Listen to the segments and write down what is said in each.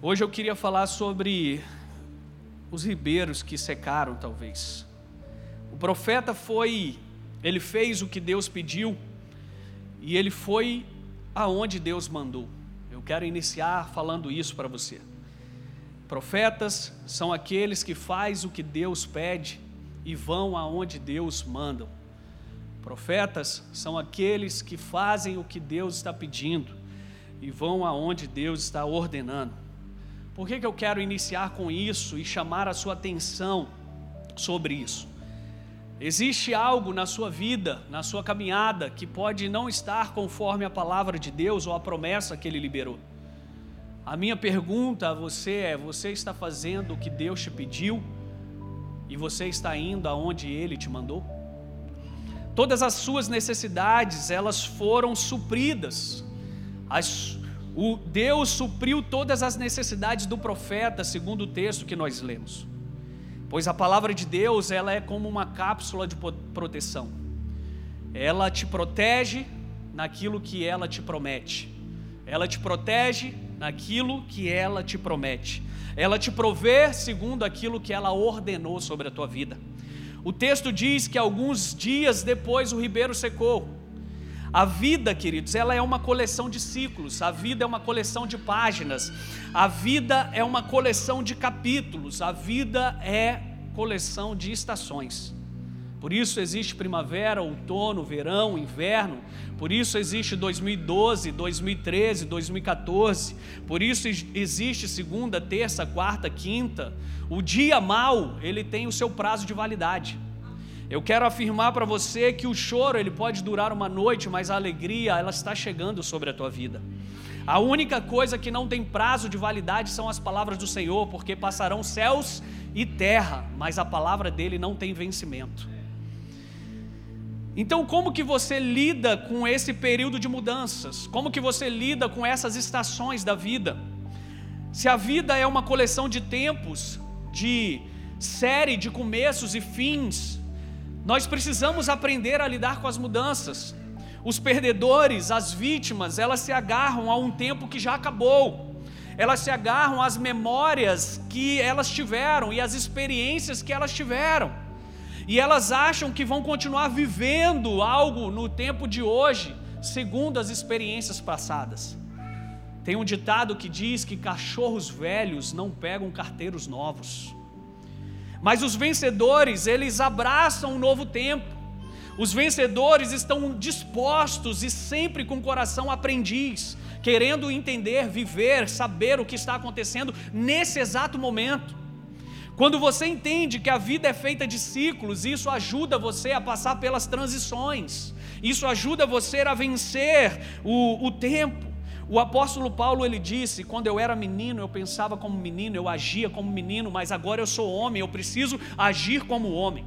Hoje eu queria falar sobre os ribeiros que secaram, talvez. O profeta foi, ele fez o que Deus pediu e ele foi aonde Deus mandou. Eu quero iniciar falando isso para você. Profetas são aqueles que faz o que Deus pede e vão aonde Deus manda. Profetas são aqueles que fazem o que Deus está pedindo e vão aonde Deus está ordenando. Por que, que eu quero iniciar com isso e chamar a sua atenção sobre isso? Existe algo na sua vida, na sua caminhada, que pode não estar conforme a palavra de Deus ou a promessa que Ele liberou. A minha pergunta a você é: você está fazendo o que Deus te pediu e você está indo aonde Ele te mandou? Todas as suas necessidades elas foram supridas. As, o Deus supriu todas as necessidades do profeta, segundo o texto que nós lemos. Pois a palavra de Deus ela é como uma cápsula de proteção. Ela te protege naquilo que ela te promete. Ela te protege naquilo que ela te promete. Ela te provê segundo aquilo que ela ordenou sobre a tua vida. O texto diz que alguns dias depois o ribeiro secou. A vida, queridos, ela é uma coleção de ciclos, a vida é uma coleção de páginas, a vida é uma coleção de capítulos, a vida é coleção de estações. Por isso existe primavera, outono, verão, inverno. Por isso existe 2012, 2013, 2014. Por isso existe segunda, terça, quarta, quinta. O dia mal, ele tem o seu prazo de validade. Eu quero afirmar para você que o choro ele pode durar uma noite, mas a alegria ela está chegando sobre a tua vida. A única coisa que não tem prazo de validade são as palavras do Senhor, porque passarão céus e terra, mas a palavra dele não tem vencimento. Então, como que você lida com esse período de mudanças? Como que você lida com essas estações da vida? Se a vida é uma coleção de tempos, de série de começos e fins, nós precisamos aprender a lidar com as mudanças. Os perdedores, as vítimas, elas se agarram a um tempo que já acabou. Elas se agarram às memórias que elas tiveram e às experiências que elas tiveram e elas acham que vão continuar vivendo algo no tempo de hoje, segundo as experiências passadas. Tem um ditado que diz que cachorros velhos não pegam carteiros novos. Mas os vencedores, eles abraçam um novo tempo. Os vencedores estão dispostos e sempre com o coração aprendiz, querendo entender, viver, saber o que está acontecendo nesse exato momento. Quando você entende que a vida é feita de ciclos, isso ajuda você a passar pelas transições, isso ajuda você a vencer o, o tempo. O apóstolo Paulo ele disse: quando eu era menino, eu pensava como menino, eu agia como menino, mas agora eu sou homem, eu preciso agir como homem.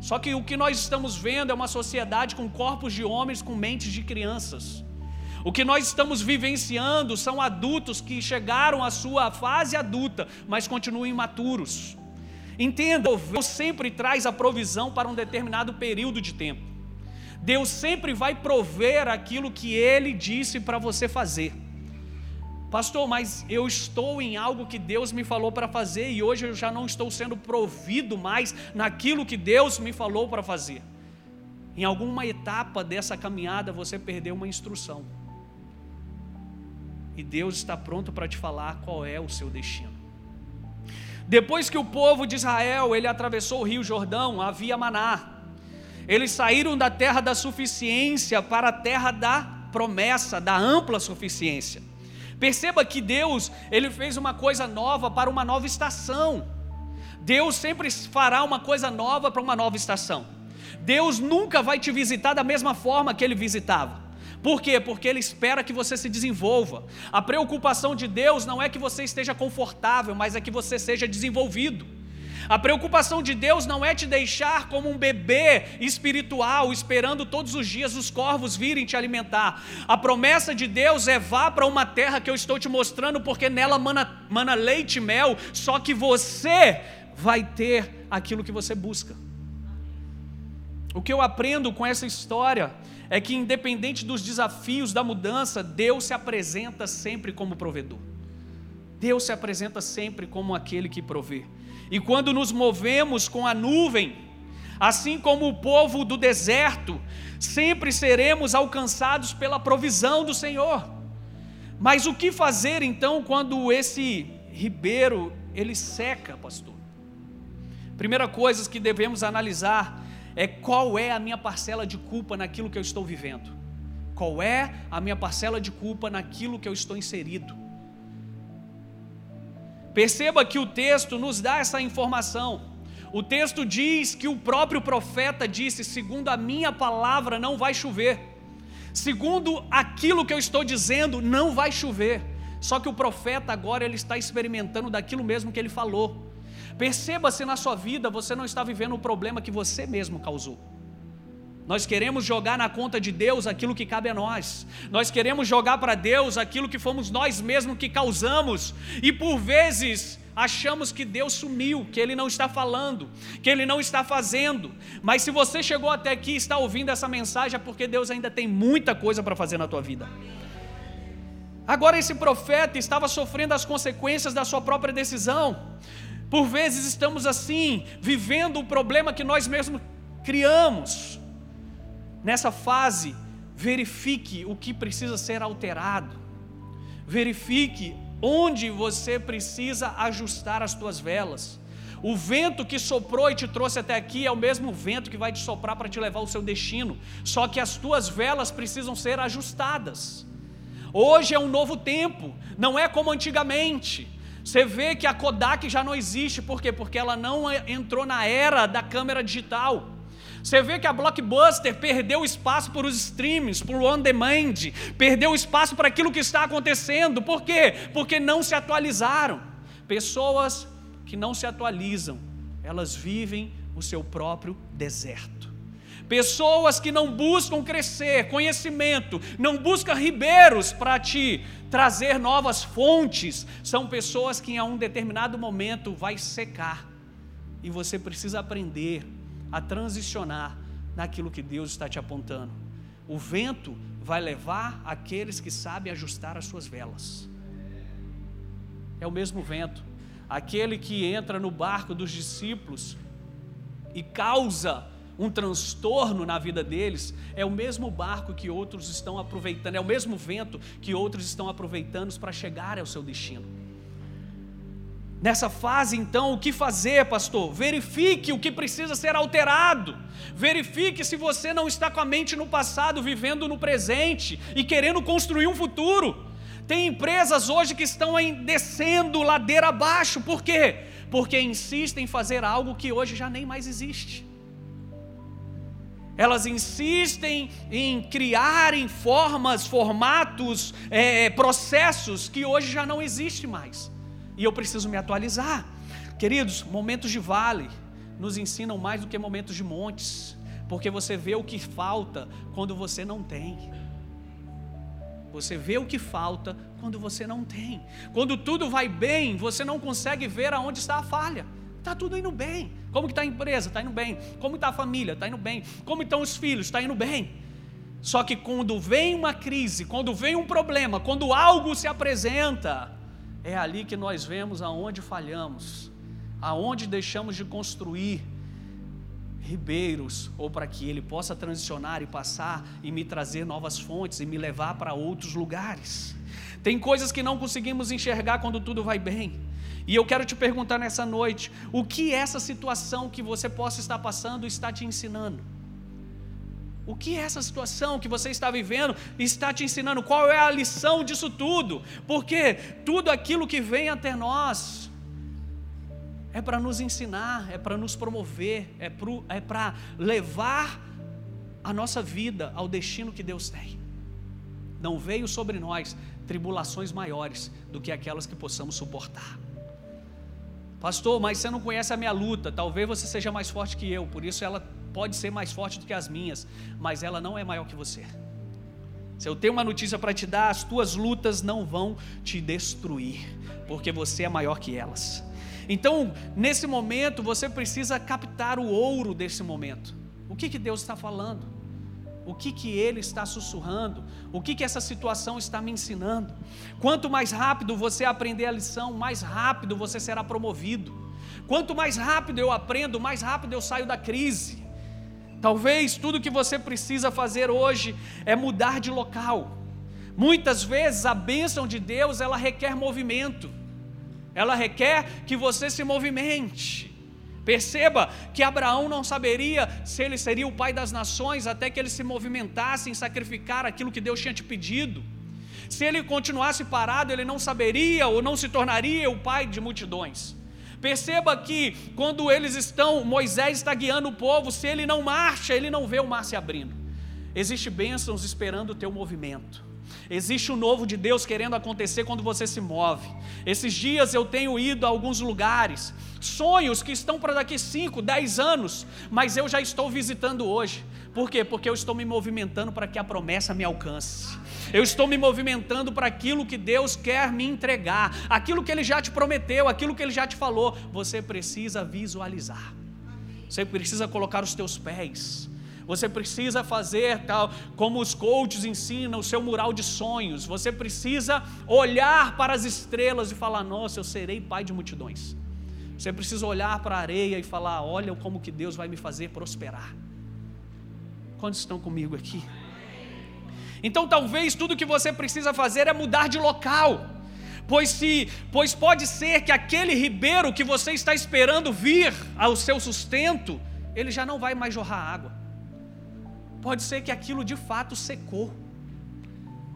Só que o que nós estamos vendo é uma sociedade com corpos de homens com mentes de crianças. O que nós estamos vivenciando são adultos que chegaram à sua fase adulta, mas continuam imaturos. Entenda, Deus sempre traz a provisão para um determinado período de tempo. Deus sempre vai prover aquilo que Ele disse para você fazer. Pastor, mas eu estou em algo que Deus me falou para fazer e hoje eu já não estou sendo provido mais naquilo que Deus me falou para fazer. Em alguma etapa dessa caminhada você perdeu uma instrução. E Deus está pronto para te falar qual é o seu destino. Depois que o povo de Israel ele atravessou o rio Jordão, havia maná. Eles saíram da terra da suficiência para a terra da promessa, da ampla suficiência. Perceba que Deus, ele fez uma coisa nova para uma nova estação. Deus sempre fará uma coisa nova para uma nova estação. Deus nunca vai te visitar da mesma forma que ele visitava. Por quê? Porque Ele espera que você se desenvolva. A preocupação de Deus não é que você esteja confortável, mas é que você seja desenvolvido. A preocupação de Deus não é te deixar como um bebê espiritual, esperando todos os dias os corvos virem te alimentar. A promessa de Deus é vá para uma terra que eu estou te mostrando, porque nela mana, mana leite e mel, só que você vai ter aquilo que você busca. O que eu aprendo com essa história é que, independente dos desafios da mudança, Deus se apresenta sempre como provedor. Deus se apresenta sempre como aquele que provê. E quando nos movemos com a nuvem, assim como o povo do deserto, sempre seremos alcançados pela provisão do Senhor. Mas o que fazer então quando esse ribeiro ele seca, pastor? Primeira coisa que devemos analisar é qual é a minha parcela de culpa naquilo que eu estou vivendo. Qual é a minha parcela de culpa naquilo que eu estou inserido? Perceba que o texto nos dá essa informação. O texto diz que o próprio profeta disse: segundo a minha palavra, não vai chover. Segundo aquilo que eu estou dizendo, não vai chover. Só que o profeta agora ele está experimentando daquilo mesmo que ele falou. Perceba se na sua vida você não está vivendo o problema que você mesmo causou. Nós queremos jogar na conta de Deus aquilo que cabe a nós. Nós queremos jogar para Deus aquilo que fomos nós mesmos que causamos. E por vezes achamos que Deus sumiu, que Ele não está falando, que Ele não está fazendo. Mas se você chegou até aqui e está ouvindo essa mensagem, é porque Deus ainda tem muita coisa para fazer na tua vida. Agora, esse profeta estava sofrendo as consequências da sua própria decisão. Por vezes estamos assim, vivendo o problema que nós mesmos criamos. Nessa fase, verifique o que precisa ser alterado. Verifique onde você precisa ajustar as tuas velas. O vento que soprou e te trouxe até aqui é o mesmo vento que vai te soprar para te levar ao seu destino, só que as tuas velas precisam ser ajustadas. Hoje é um novo tempo, não é como antigamente. Você vê que a Kodak já não existe, por quê? Porque ela não entrou na era da câmera digital. Você vê que a Blockbuster perdeu espaço para os streams, para o on-demand, perdeu espaço para aquilo que está acontecendo. Por quê? Porque não se atualizaram. Pessoas que não se atualizam, elas vivem o seu próprio deserto. Pessoas que não buscam crescer, conhecimento, não buscam ribeiros para te trazer novas fontes, são pessoas que em um determinado momento vai secar. E você precisa aprender a transicionar naquilo que Deus está te apontando. O vento vai levar aqueles que sabem ajustar as suas velas. É o mesmo vento. Aquele que entra no barco dos discípulos e causa um transtorno na vida deles, é o mesmo barco que outros estão aproveitando, é o mesmo vento que outros estão aproveitando para chegar ao seu destino. Nessa fase, então, o que fazer, pastor? Verifique o que precisa ser alterado. Verifique se você não está com a mente no passado, vivendo no presente e querendo construir um futuro. Tem empresas hoje que estão descendo ladeira abaixo, por quê? Porque insistem em fazer algo que hoje já nem mais existe. Elas insistem em criarem formas, formatos, é, processos que hoje já não existem mais e eu preciso me atualizar. Queridos, momentos de vale nos ensinam mais do que momentos de montes, porque você vê o que falta quando você não tem. Você vê o que falta quando você não tem. Quando tudo vai bem, você não consegue ver aonde está a falha. Está tudo indo bem. Como que está a empresa? Está indo bem. Como está a família? Está indo bem. Como estão os filhos? Está indo bem. Só que quando vem uma crise, quando vem um problema, quando algo se apresenta, é ali que nós vemos aonde falhamos, aonde deixamos de construir ribeiros, ou para que ele possa transicionar e passar e me trazer novas fontes e me levar para outros lugares. Tem coisas que não conseguimos enxergar quando tudo vai bem. E eu quero te perguntar nessa noite: o que essa situação que você possa estar passando está te ensinando? O que essa situação que você está vivendo está te ensinando? Qual é a lição disso tudo? Porque tudo aquilo que vem até nós é para nos ensinar, é para nos promover, é para é levar a nossa vida ao destino que Deus tem. Não veio sobre nós tribulações maiores do que aquelas que possamos suportar. Pastor, mas você não conhece a minha luta, talvez você seja mais forte que eu, por isso ela pode ser mais forte do que as minhas, mas ela não é maior que você. Se eu tenho uma notícia para te dar, as tuas lutas não vão te destruir, porque você é maior que elas. Então, nesse momento, você precisa captar o ouro desse momento. O que, que Deus está falando? O que, que ele está sussurrando? O que, que essa situação está me ensinando? Quanto mais rápido você aprender a lição, mais rápido você será promovido. Quanto mais rápido eu aprendo, mais rápido eu saio da crise. Talvez tudo que você precisa fazer hoje é mudar de local. Muitas vezes a bênção de Deus ela requer movimento. Ela requer que você se movimente. Perceba que Abraão não saberia se ele seria o pai das nações até que ele se movimentasse em sacrificar aquilo que Deus tinha te pedido. Se ele continuasse parado, ele não saberia ou não se tornaria o pai de multidões. Perceba que quando eles estão, Moisés está guiando o povo, se ele não marcha, ele não vê o mar se abrindo. Existe bênçãos esperando o teu movimento. Existe o novo de Deus querendo acontecer quando você se move. Esses dias eu tenho ido a alguns lugares, sonhos que estão para daqui 5, 10 anos, mas eu já estou visitando hoje. Por quê? Porque eu estou me movimentando para que a promessa me alcance. Eu estou me movimentando para aquilo que Deus quer me entregar, aquilo que Ele já te prometeu, aquilo que Ele já te falou. Você precisa visualizar. Você precisa colocar os teus pés você precisa fazer tal como os coaches ensinam, o seu mural de sonhos. Você precisa olhar para as estrelas e falar: "Nossa, eu serei pai de multidões". Você precisa olhar para a areia e falar: "Olha como que Deus vai me fazer prosperar". Quantos estão comigo aqui? Então, talvez tudo que você precisa fazer é mudar de local. Pois se, pois pode ser que aquele ribeiro que você está esperando vir ao seu sustento, ele já não vai mais jorrar água. Pode ser que aquilo de fato secou,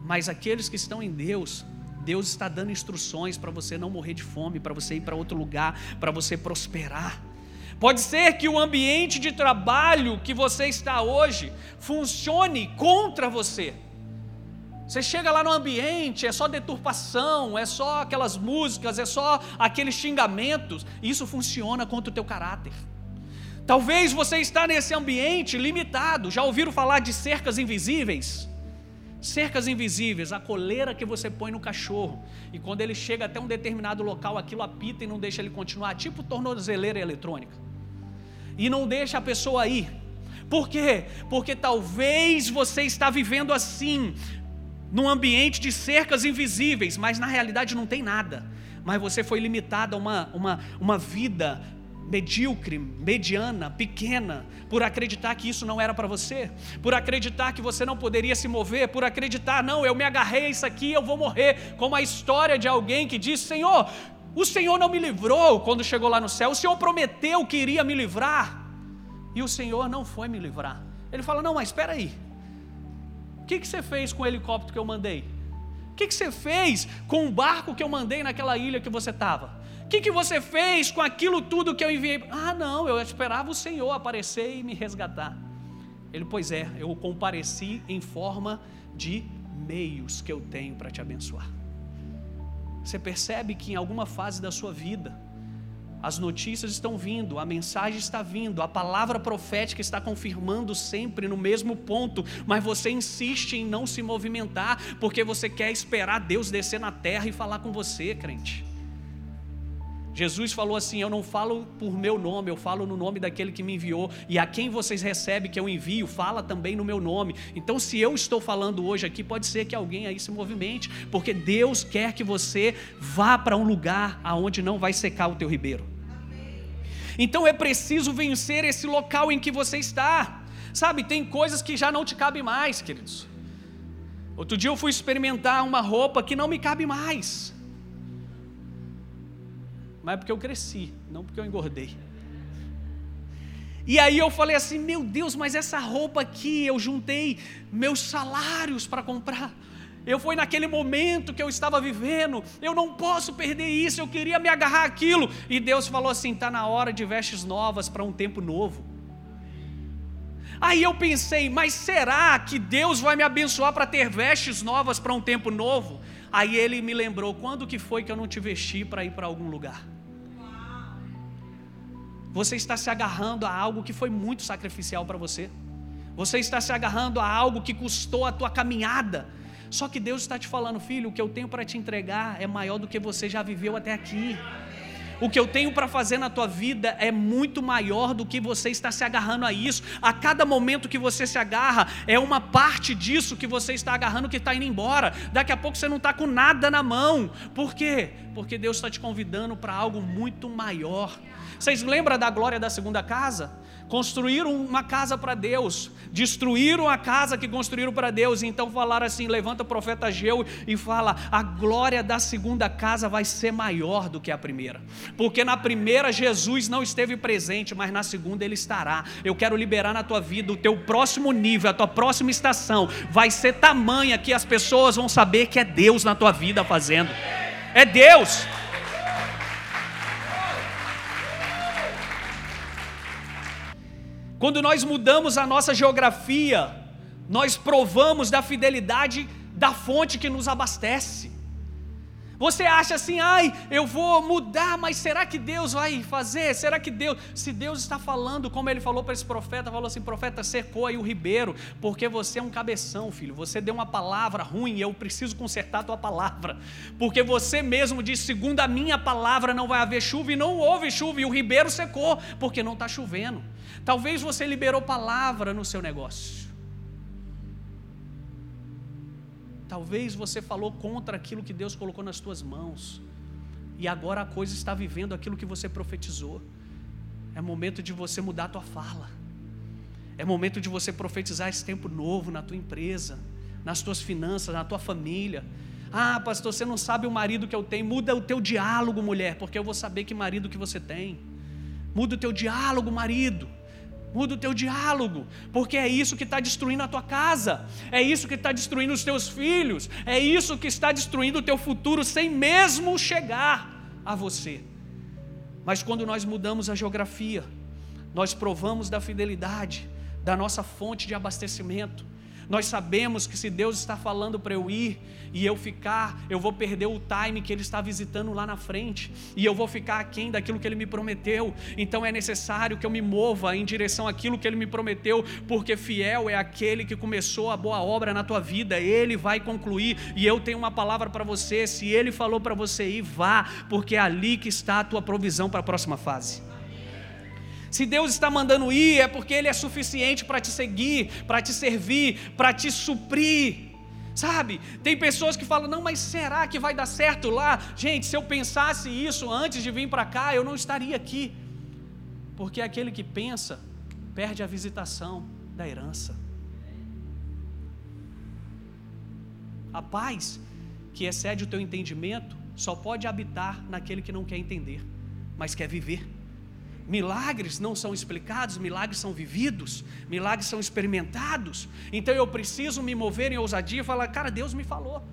mas aqueles que estão em Deus, Deus está dando instruções para você não morrer de fome, para você ir para outro lugar, para você prosperar. Pode ser que o ambiente de trabalho que você está hoje funcione contra você. Você chega lá no ambiente, é só deturpação, é só aquelas músicas, é só aqueles xingamentos. Isso funciona contra o teu caráter. Talvez você está nesse ambiente limitado. Já ouviram falar de cercas invisíveis? Cercas invisíveis, a coleira que você põe no cachorro. E quando ele chega até um determinado local, aquilo apita e não deixa ele continuar, tipo tornozeleira eletrônica. E não deixa a pessoa ir. Por quê? Porque talvez você está vivendo assim, num ambiente de cercas invisíveis, mas na realidade não tem nada. Mas você foi limitado a uma, uma, uma vida medíocre, mediana, pequena, por acreditar que isso não era para você, por acreditar que você não poderia se mover, por acreditar, não, eu me agarrei a isso aqui, eu vou morrer, como a história de alguém que diz: Senhor, o Senhor não me livrou quando chegou lá no céu, o Senhor prometeu que iria me livrar, e o Senhor não foi me livrar. Ele fala: Não, mas espera aí, o que, que você fez com o helicóptero que eu mandei? O que, que você fez com o barco que eu mandei naquela ilha que você estava? O que, que você fez com aquilo tudo que eu enviei? Ah, não, eu esperava o Senhor aparecer e me resgatar. Ele, pois é, eu compareci em forma de meios que eu tenho para te abençoar. Você percebe que em alguma fase da sua vida, as notícias estão vindo, a mensagem está vindo, a palavra profética está confirmando sempre no mesmo ponto, mas você insiste em não se movimentar, porque você quer esperar Deus descer na terra e falar com você, crente. Jesus falou assim: Eu não falo por meu nome, eu falo no nome daquele que me enviou, e a quem vocês recebem que eu envio, fala também no meu nome. Então, se eu estou falando hoje aqui, pode ser que alguém aí se movimente, porque Deus quer que você vá para um lugar aonde não vai secar o teu ribeiro. Então é preciso vencer esse local em que você está. Sabe, tem coisas que já não te cabem mais, queridos. Outro dia eu fui experimentar uma roupa que não me cabe mais mas é porque eu cresci, não porque eu engordei. E aí eu falei assim: meu Deus, mas essa roupa aqui eu juntei meus salários para comprar. Eu fui naquele momento que eu estava vivendo, eu não posso perder isso, eu queria me agarrar aquilo. E Deus falou assim: está na hora de vestes novas para um tempo novo. Aí eu pensei, mas será que Deus vai me abençoar para ter vestes novas para um tempo novo? Aí ele me lembrou: quando que foi que eu não te vesti para ir para algum lugar? Você está se agarrando a algo que foi muito sacrificial para você. Você está se agarrando a algo que custou a tua caminhada. Só que Deus está te falando, filho, o que eu tenho para te entregar é maior do que você já viveu até aqui. o que eu tenho para fazer na tua vida é muito maior do que você está se agarrando a isso. A cada momento que você se agarra, é uma parte disso que você está agarrando que está indo embora. Daqui a pouco você não está com nada na mão. Por quê? Porque Deus está te convidando para algo muito maior. Vocês lembram da glória da segunda casa? construíram uma casa para Deus, destruíram a casa que construíram para Deus, então falaram assim: levanta o profeta Geu e fala: a glória da segunda casa vai ser maior do que a primeira, porque na primeira Jesus não esteve presente, mas na segunda ele estará. Eu quero liberar na tua vida o teu próximo nível, a tua próxima estação vai ser tamanha que as pessoas vão saber que é Deus na tua vida fazendo. É Deus. Quando nós mudamos a nossa geografia, nós provamos da fidelidade da fonte que nos abastece. Você acha assim, ai, eu vou mudar, mas será que Deus vai fazer? Será que Deus, se Deus está falando, como ele falou para esse profeta, falou assim: profeta, secou aí o ribeiro, porque você é um cabeção, filho. Você deu uma palavra ruim eu preciso consertar a tua palavra, porque você mesmo disse: segundo a minha palavra não vai haver chuva, e não houve chuva, e o ribeiro secou, porque não está chovendo. Talvez você liberou palavra no seu negócio. Talvez você falou contra aquilo que Deus colocou nas tuas mãos. E agora a coisa está vivendo aquilo que você profetizou. É momento de você mudar a tua fala. É momento de você profetizar esse tempo novo na tua empresa, nas tuas finanças, na tua família. Ah, pastor, você não sabe o marido que eu tenho. Muda o teu diálogo, mulher, porque eu vou saber que marido que você tem. Muda o teu diálogo, marido. Muda o teu diálogo, porque é isso que está destruindo a tua casa, é isso que está destruindo os teus filhos, é isso que está destruindo o teu futuro sem mesmo chegar a você. Mas quando nós mudamos a geografia, nós provamos da fidelidade da nossa fonte de abastecimento, nós sabemos que se Deus está falando para eu ir e eu ficar, eu vou perder o time que Ele está visitando lá na frente, e eu vou ficar aquém daquilo que Ele me prometeu. Então é necessário que eu me mova em direção àquilo que Ele me prometeu, porque fiel é aquele que começou a boa obra na tua vida, Ele vai concluir. E eu tenho uma palavra para você: se Ele falou para você ir, vá, porque é ali que está a tua provisão para a próxima fase. Se Deus está mandando ir, é porque Ele é suficiente para te seguir, para te servir, para te suprir. Sabe? Tem pessoas que falam: não, mas será que vai dar certo lá? Gente, se eu pensasse isso antes de vir para cá, eu não estaria aqui. Porque aquele que pensa perde a visitação da herança. A paz que excede o teu entendimento só pode habitar naquele que não quer entender, mas quer viver. Milagres não são explicados, milagres são vividos, milagres são experimentados. Então eu preciso me mover em ousadia e falar: cara, Deus me falou.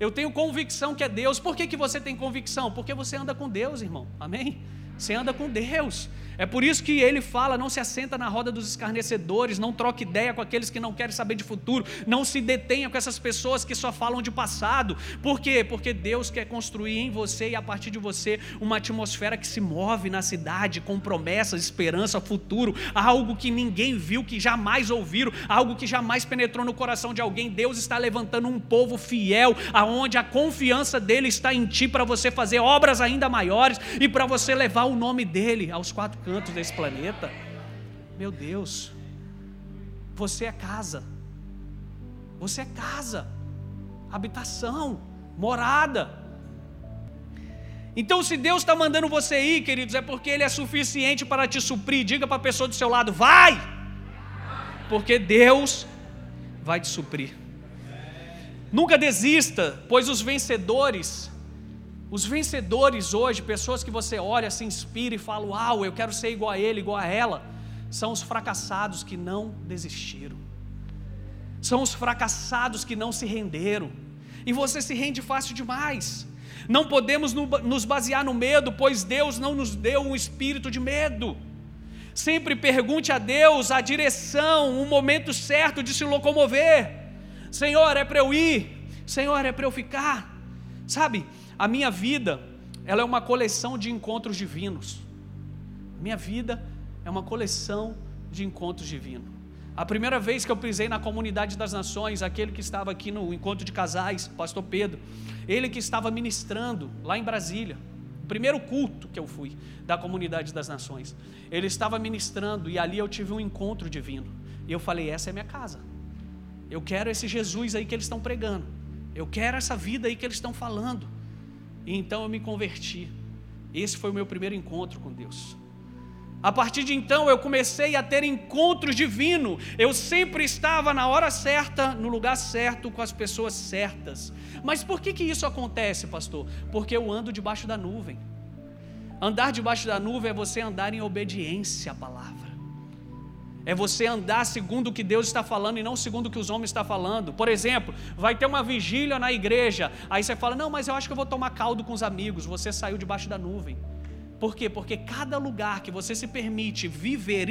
Eu tenho convicção que é Deus. Por que, que você tem convicção? Porque você anda com Deus, irmão. Amém? Você anda com Deus. É por isso que ele fala: não se assenta na roda dos escarnecedores, não troque ideia com aqueles que não querem saber de futuro, não se detenha com essas pessoas que só falam de passado. Por quê? Porque Deus quer construir em você e a partir de você uma atmosfera que se move na cidade com promessas, esperança, futuro, algo que ninguém viu, que jamais ouviram, algo que jamais penetrou no coração de alguém. Deus está levantando um povo fiel, aonde a confiança dele está em ti para você fazer obras ainda maiores e para você levar o nome dele aos quatro cantos desse planeta. Meu Deus, você é casa, você é casa, habitação, morada. Então, se Deus está mandando você ir, queridos, é porque Ele é suficiente para te suprir. Diga para a pessoa do seu lado: vai, porque Deus vai te suprir. Nunca desista, pois os vencedores os vencedores hoje, pessoas que você olha, se inspira e fala: Uau, eu quero ser igual a ele, igual a ela, são os fracassados que não desistiram, são os fracassados que não se renderam, e você se rende fácil demais. Não podemos nos basear no medo, pois Deus não nos deu um espírito de medo. Sempre pergunte a Deus a direção, o momento certo de se locomover. Senhor, é para eu ir? Senhor, é para eu ficar? Sabe? A minha vida, ela é uma coleção de encontros divinos. Minha vida é uma coleção de encontros divinos. A primeira vez que eu pisei na comunidade das nações, aquele que estava aqui no encontro de casais, pastor Pedro, ele que estava ministrando lá em Brasília. O primeiro culto que eu fui da comunidade das nações. Ele estava ministrando e ali eu tive um encontro divino. E eu falei: essa é minha casa. Eu quero esse Jesus aí que eles estão pregando. Eu quero essa vida aí que eles estão falando. E então eu me converti. Esse foi o meu primeiro encontro com Deus. A partir de então eu comecei a ter encontros divinos. Eu sempre estava na hora certa, no lugar certo, com as pessoas certas. Mas por que, que isso acontece, pastor? Porque eu ando debaixo da nuvem. Andar debaixo da nuvem é você andar em obediência à palavra. É você andar segundo o que Deus está falando e não segundo o que os homens estão falando. Por exemplo, vai ter uma vigília na igreja. Aí você fala: Não, mas eu acho que eu vou tomar caldo com os amigos. Você saiu debaixo da nuvem. Por quê? Porque cada lugar que você se permite viver,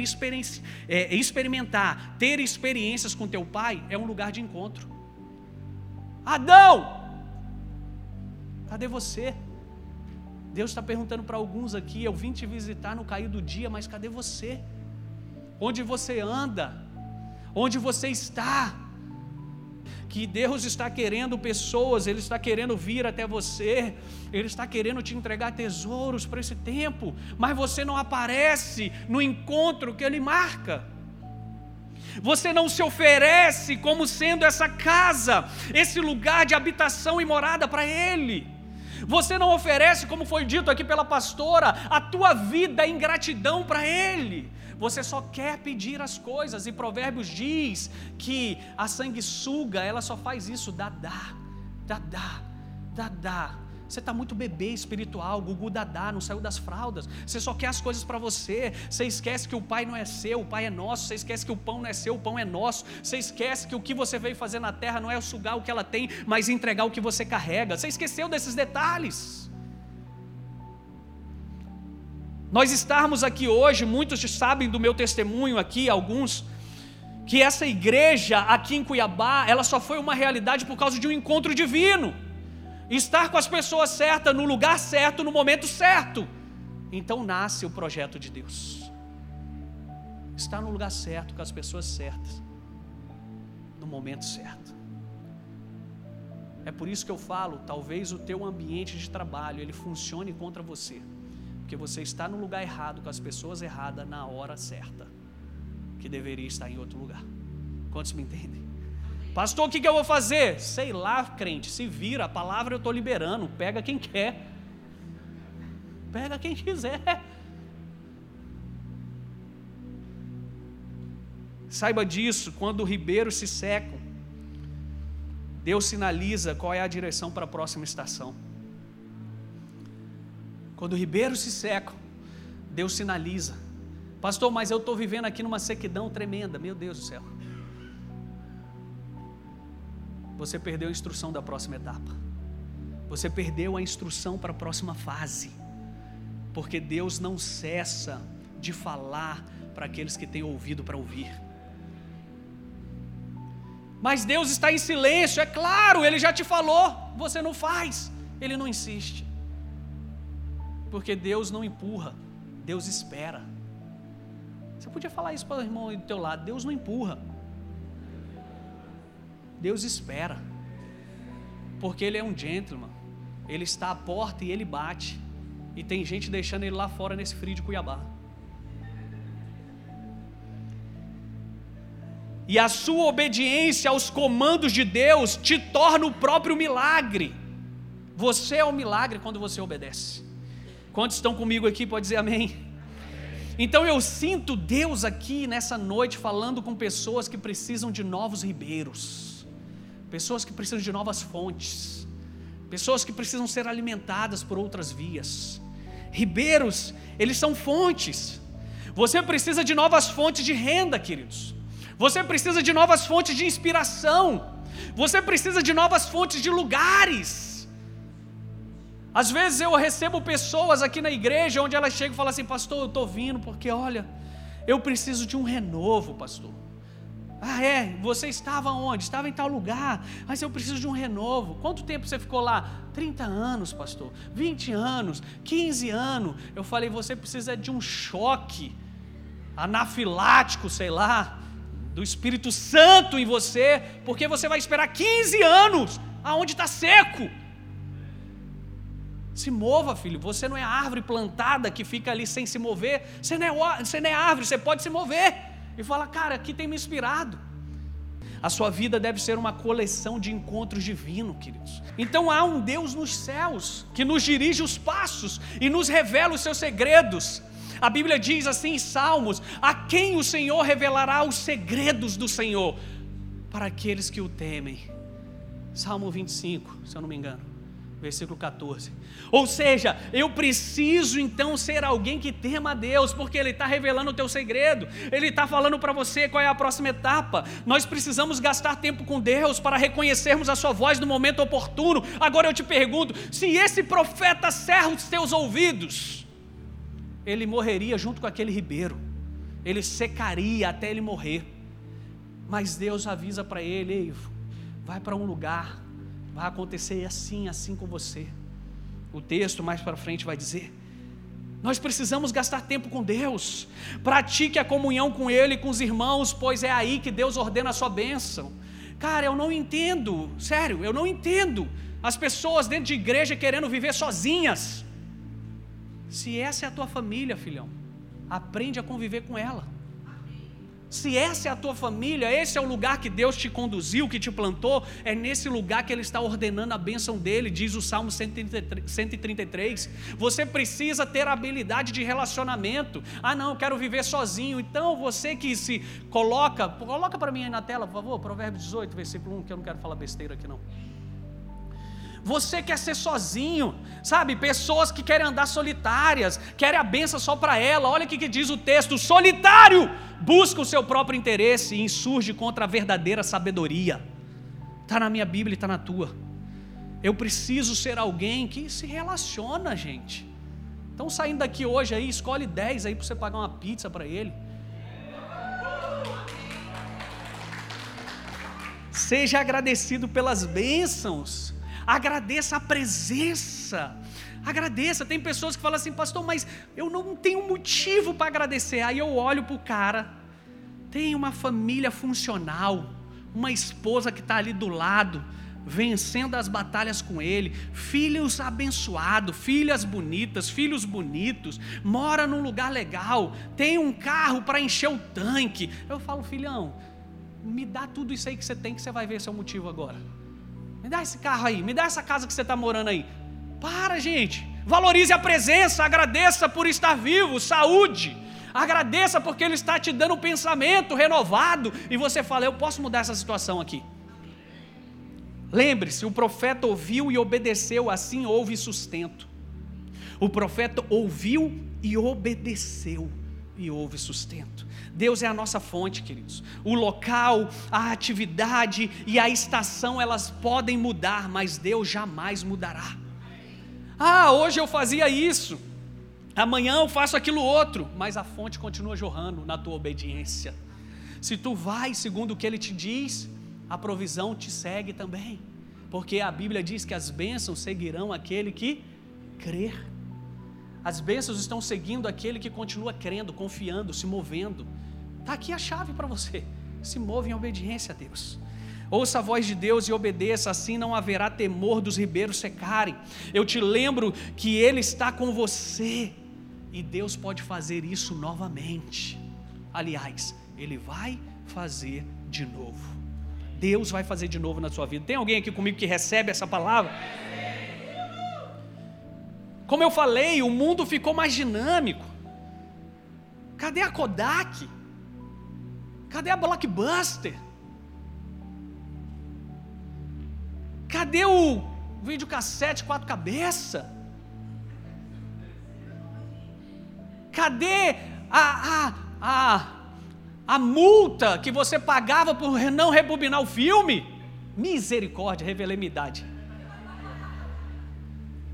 é, experimentar, ter experiências com teu pai, é um lugar de encontro. Adão, cadê você? Deus está perguntando para alguns aqui: eu vim te visitar no cair do dia, mas cadê você? Onde você anda? Onde você está? que Deus está querendo pessoas, Ele está querendo vir até você, Ele está querendo te entregar tesouros para esse tempo, mas você não aparece no encontro que Ele marca. Você não se oferece como sendo essa casa, esse lugar de habitação e morada para Ele. Você não oferece, como foi dito aqui pela pastora, a tua vida em gratidão para Ele. Você só quer pedir as coisas, e Provérbios diz que a sanguessuga, ela só faz isso, dá, dá, dá, dá, dá, dá. Você está muito bebê espiritual, Gugu Dadá, não saiu das fraldas. Você só quer as coisas para você. Você esquece que o pai não é seu, o pai é nosso. Você esquece que o pão não é seu, o pão é nosso. Você esquece que o que você veio fazer na terra não é sugar o que ela tem, mas entregar o que você carrega. Você esqueceu desses detalhes. Nós estarmos aqui hoje, muitos sabem do meu testemunho aqui, alguns, que essa igreja aqui em Cuiabá, ela só foi uma realidade por causa de um encontro divino. Estar com as pessoas certas, no lugar certo, no momento certo. Então nasce o projeto de Deus. Estar no lugar certo, com as pessoas certas, no momento certo. É por isso que eu falo, talvez o teu ambiente de trabalho ele funcione contra você porque você está no lugar errado, com as pessoas erradas, na hora certa, que deveria estar em outro lugar. Quantos me entendem? Pastor, o que, eu vou fazer? Sei lá, crente, se vira, a palavra eu estou liberando, pega quem quer, pega quem quiser. Saiba disso, quando ribeiros se secam, Deus sinaliza qual é a direção para a próxima estação. Quando o ribeiro se seca, Deus sinaliza. Pastor, mas eu estou vivendo aqui numa sequidão tremenda. Meu Deus do céu. Você perdeu a instrução da próxima etapa. Você perdeu a instrução para a próxima fase. Porque Deus não cessa de falar para aqueles que têm ouvido para ouvir. Mas Deus está em silêncio, é claro, Ele já te falou, você não faz, Ele não insiste. Porque Deus não empurra, Deus espera. Você podia falar isso para o irmão do teu lado, Deus não empurra. Deus espera. Porque ele é um gentleman. Ele está à porta e ele bate. E tem gente deixando ele lá fora nesse frio de Cuiabá. E a sua obediência aos comandos de Deus te torna o próprio milagre. Você é o milagre quando você obedece. Quantos estão comigo aqui? Pode dizer amém. Então eu sinto Deus aqui nessa noite falando com pessoas que precisam de novos ribeiros, pessoas que precisam de novas fontes, pessoas que precisam ser alimentadas por outras vias. Ribeiros, eles são fontes. Você precisa de novas fontes de renda, queridos. Você precisa de novas fontes de inspiração. Você precisa de novas fontes de lugares. Às vezes eu recebo pessoas aqui na igreja onde elas chegam e falam assim: Pastor, eu estou vindo porque, olha, eu preciso de um renovo, pastor. Ah, é? Você estava onde? Estava em tal lugar, mas eu preciso de um renovo. Quanto tempo você ficou lá? 30 anos, pastor. 20 anos, 15 anos. Eu falei: Você precisa de um choque anafilático, sei lá, do Espírito Santo em você, porque você vai esperar 15 anos aonde está seco. Se mova, filho. Você não é árvore plantada que fica ali sem se mover. Você não é, você não é árvore, você pode se mover. E fala, cara, aqui tem me inspirado. A sua vida deve ser uma coleção de encontros divinos, queridos. Então há um Deus nos céus que nos dirige os passos e nos revela os seus segredos. A Bíblia diz assim em Salmos: A quem o Senhor revelará os segredos do Senhor? Para aqueles que o temem. Salmo 25, se eu não me engano versículo 14. Ou seja, eu preciso então ser alguém que tema a Deus, porque Ele está revelando o teu segredo, Ele está falando para você qual é a próxima etapa. Nós precisamos gastar tempo com Deus para reconhecermos a Sua voz no momento oportuno. Agora eu te pergunto: se esse profeta cerra os teus ouvidos, ele morreria junto com aquele ribeiro, ele secaria até ele morrer. Mas Deus avisa para ele: Ei, vai para um lugar Vai acontecer assim, assim com você. O texto mais para frente vai dizer: nós precisamos gastar tempo com Deus. Pratique a comunhão com Ele e com os irmãos, pois é aí que Deus ordena a sua bênção. Cara, eu não entendo, sério, eu não entendo as pessoas dentro de igreja querendo viver sozinhas. Se essa é a tua família, filhão, aprende a conviver com ela. Se essa é a tua família, esse é o lugar que Deus te conduziu, que te plantou, é nesse lugar que Ele está ordenando a bênção dele, diz o Salmo 133. Você precisa ter habilidade de relacionamento. Ah, não, eu quero viver sozinho. Então você que se coloca, coloca para mim aí na tela, por favor, Provérbios 18, versículo 1, que eu não quero falar besteira aqui não. Você quer ser sozinho, sabe? Pessoas que querem andar solitárias, querem a benção só para ela. Olha o que, diz o texto: solitário busca o seu próprio interesse e insurge contra a verdadeira sabedoria. Está na minha Bíblia e está na tua. Eu preciso ser alguém que se relaciona, gente. Então, saindo daqui hoje aí, escolhe 10 aí para você pagar uma pizza para ele. Seja agradecido pelas bênçãos agradeça a presença. Agradeça. Tem pessoas que falam assim, pastor, mas eu não tenho motivo para agradecer. Aí eu olho para o cara, tem uma família funcional, uma esposa que está ali do lado, vencendo as batalhas com ele, filhos abençoados, filhas bonitas, filhos bonitos, mora num lugar legal, tem um carro para encher o tanque. Eu falo, filhão, me dá tudo isso aí que você tem, que você vai ver seu motivo agora. Me dá esse carro aí, me dá essa casa que você está morando aí. Para, gente. Valorize a presença, agradeça por estar vivo, saúde. Agradeça porque Ele está te dando um pensamento renovado. E você fala: Eu posso mudar essa situação aqui. Lembre-se: o profeta ouviu e obedeceu, assim houve sustento. O profeta ouviu e obedeceu, e houve sustento. Deus é a nossa fonte, queridos. O local, a atividade e a estação, elas podem mudar, mas Deus jamais mudará. Ah, hoje eu fazia isso, amanhã eu faço aquilo outro, mas a fonte continua jorrando na tua obediência. Se tu vai segundo o que ele te diz, a provisão te segue também, porque a Bíblia diz que as bênçãos seguirão aquele que crer. As bênçãos estão seguindo aquele que continua crendo, confiando, se movendo. Está aqui a chave para você. Se move em obediência a Deus. Ouça a voz de Deus e obedeça, assim não haverá temor dos ribeiros secarem. Eu te lembro que Ele está com você e Deus pode fazer isso novamente. Aliás, Ele vai fazer de novo. Deus vai fazer de novo na sua vida. Tem alguém aqui comigo que recebe essa palavra? Como eu falei, o mundo ficou mais dinâmico. Cadê a Kodak? Cadê a Blockbuster? Cadê o videocassete quatro cabeças? Cadê a, a, a, a multa que você pagava por não rebobinar o filme? Misericórdia, revelei minha idade.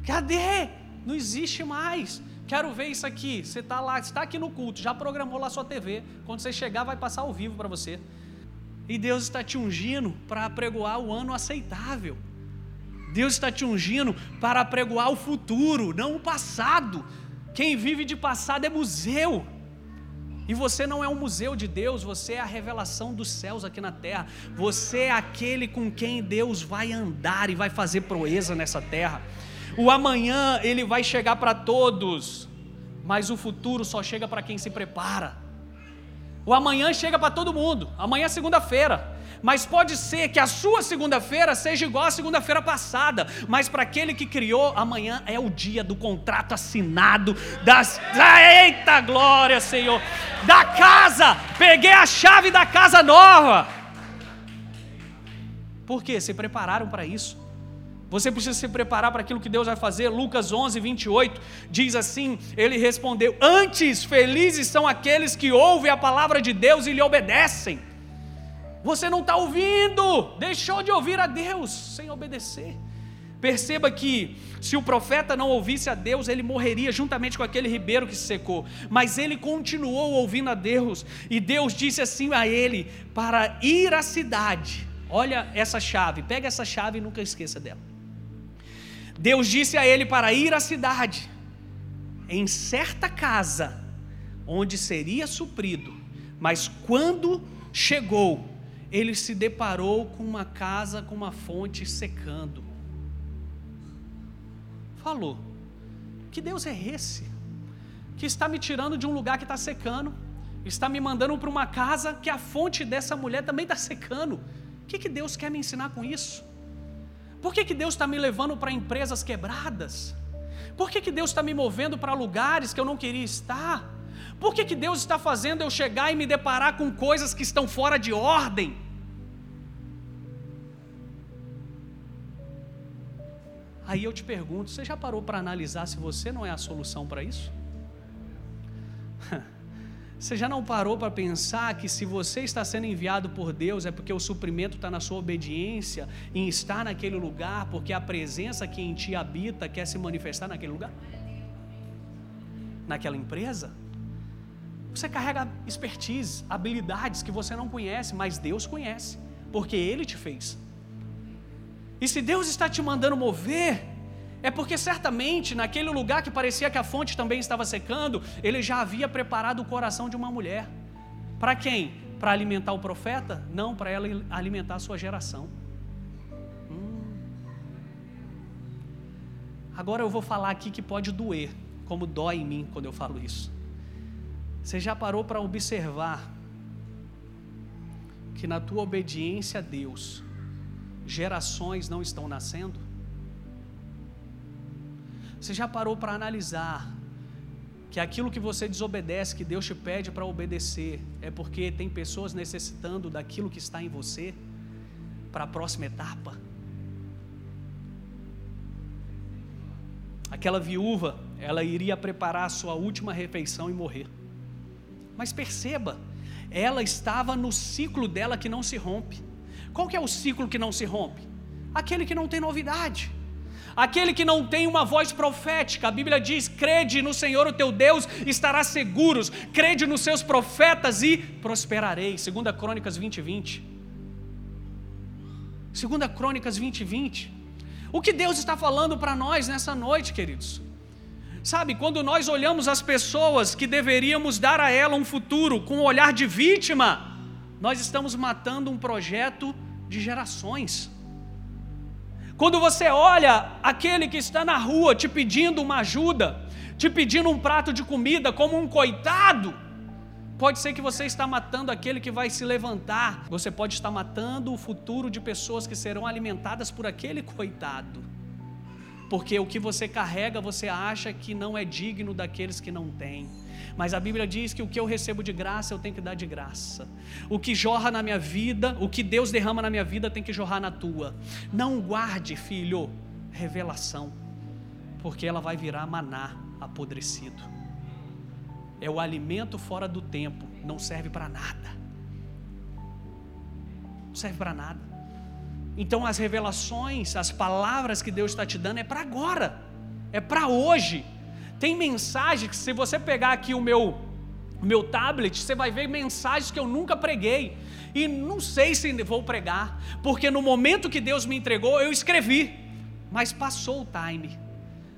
Cadê? Não existe mais. Quero ver isso aqui. Você está lá, está aqui no culto, já programou lá sua TV. Quando você chegar, vai passar ao vivo para você. E Deus está te ungindo para apregoar o ano aceitável. Deus está te ungindo para apregoar o futuro, não o passado. Quem vive de passado é museu. E você não é um museu de Deus, você é a revelação dos céus aqui na terra. Você é aquele com quem Deus vai andar e vai fazer proeza nessa terra. O amanhã ele vai chegar para todos, mas o futuro só chega para quem se prepara. O amanhã chega para todo mundo. Amanhã é segunda-feira. Mas pode ser que a sua segunda-feira seja igual à segunda-feira passada, mas para aquele que criou, amanhã é o dia do contrato assinado das Eita glória, Senhor, da casa. Peguei a chave da casa nova. Por quê? Se prepararam para isso. Você precisa se preparar para aquilo que Deus vai fazer. Lucas 11, 28 diz assim: Ele respondeu: Antes, felizes são aqueles que ouvem a palavra de Deus e lhe obedecem. Você não está ouvindo, deixou de ouvir a Deus sem obedecer. Perceba que se o profeta não ouvisse a Deus, ele morreria juntamente com aquele ribeiro que se secou. Mas ele continuou ouvindo a Deus, e Deus disse assim a ele: para ir à cidade. Olha essa chave, pega essa chave e nunca esqueça dela. Deus disse a ele para ir à cidade, em certa casa, onde seria suprido. Mas quando chegou, ele se deparou com uma casa com uma fonte secando. Falou: Que Deus é esse? Que está me tirando de um lugar que está secando, está me mandando para uma casa que a fonte dessa mulher também está secando. O que, que Deus quer me ensinar com isso? Por que, que Deus está me levando para empresas quebradas? Por que, que Deus está me movendo para lugares que eu não queria estar? Por que, que Deus está fazendo eu chegar e me deparar com coisas que estão fora de ordem? Aí eu te pergunto: você já parou para analisar se você não é a solução para isso? Você já não parou para pensar que se você está sendo enviado por Deus é porque o suprimento está na sua obediência, em estar naquele lugar, porque a presença que em ti habita quer se manifestar naquele lugar? Naquela empresa? Você carrega expertise, habilidades que você não conhece, mas Deus conhece, porque Ele te fez. E se Deus está te mandando mover, é porque certamente naquele lugar que parecia que a fonte também estava secando, ele já havia preparado o coração de uma mulher. Para quem? Para alimentar o profeta? Não, para ela alimentar a sua geração. Hum. Agora eu vou falar aqui que pode doer, como dói em mim quando eu falo isso. Você já parou para observar que na tua obediência a Deus, gerações não estão nascendo? Você já parou para analisar que aquilo que você desobedece, que Deus te pede para obedecer, é porque tem pessoas necessitando daquilo que está em você para a próxima etapa? Aquela viúva, ela iria preparar a sua última refeição e morrer. Mas perceba, ela estava no ciclo dela que não se rompe. Qual que é o ciclo que não se rompe? Aquele que não tem novidade. Aquele que não tem uma voz profética, a Bíblia diz: crede no Senhor o teu Deus, estarás seguros, crede nos seus profetas e prosperarei. 2 Crônicas 20, 20. 2 Crônicas 20, 20. O que Deus está falando para nós nessa noite, queridos? Sabe, quando nós olhamos as pessoas que deveríamos dar a ela um futuro com um olhar de vítima, nós estamos matando um projeto de gerações. Quando você olha aquele que está na rua te pedindo uma ajuda, te pedindo um prato de comida como um coitado, pode ser que você está matando aquele que vai se levantar. Você pode estar matando o futuro de pessoas que serão alimentadas por aquele coitado. Porque o que você carrega, você acha que não é digno daqueles que não têm. Mas a Bíblia diz que o que eu recebo de graça, eu tenho que dar de graça. O que jorra na minha vida, o que Deus derrama na minha vida, tem que jorrar na tua. Não guarde, filho, revelação, porque ela vai virar maná apodrecido. É o alimento fora do tempo, não serve para nada. Não serve para nada. Então as revelações, as palavras que Deus está te dando é para agora, é para hoje. Tem mensagens que, se você pegar aqui o meu, meu tablet, você vai ver mensagens que eu nunca preguei. E não sei se vou pregar, porque no momento que Deus me entregou, eu escrevi, mas passou o time.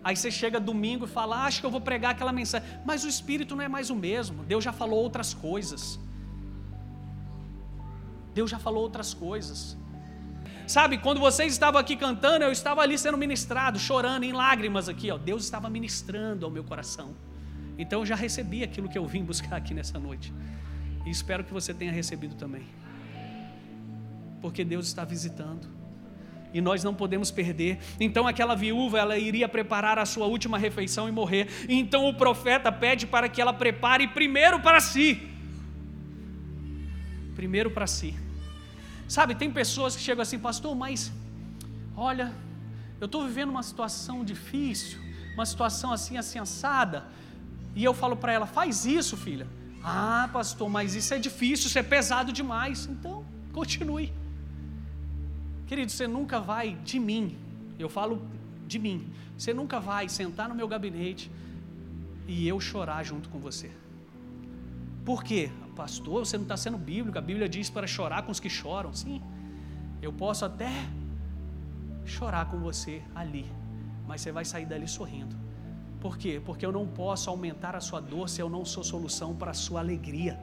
Aí você chega domingo e fala, ah, acho que eu vou pregar aquela mensagem, mas o Espírito não é mais o mesmo, Deus já falou outras coisas. Deus já falou outras coisas. Sabe, quando vocês estavam aqui cantando, eu estava ali sendo ministrado, chorando em lágrimas aqui, ó. Deus estava ministrando ao meu coração. Então eu já recebi aquilo que eu vim buscar aqui nessa noite. E espero que você tenha recebido também. Porque Deus está visitando. E nós não podemos perder. Então aquela viúva, ela iria preparar a sua última refeição e morrer. Então o profeta pede para que ela prepare primeiro para si. Primeiro para si. Sabe, tem pessoas que chegam assim, pastor, mas olha, eu estou vivendo uma situação difícil, uma situação assim, assim, assada. E eu falo para ela, faz isso, filha. Ah, pastor, mas isso é difícil, isso é pesado demais. Então, continue. Querido, você nunca vai de mim, eu falo de mim, você nunca vai sentar no meu gabinete e eu chorar junto com você. Por quê? Pastor, você não está sendo bíblico, a Bíblia diz para chorar com os que choram. Sim, eu posso até chorar com você ali, mas você vai sair dali sorrindo. Por quê? Porque eu não posso aumentar a sua dor se eu não sou solução para a sua alegria.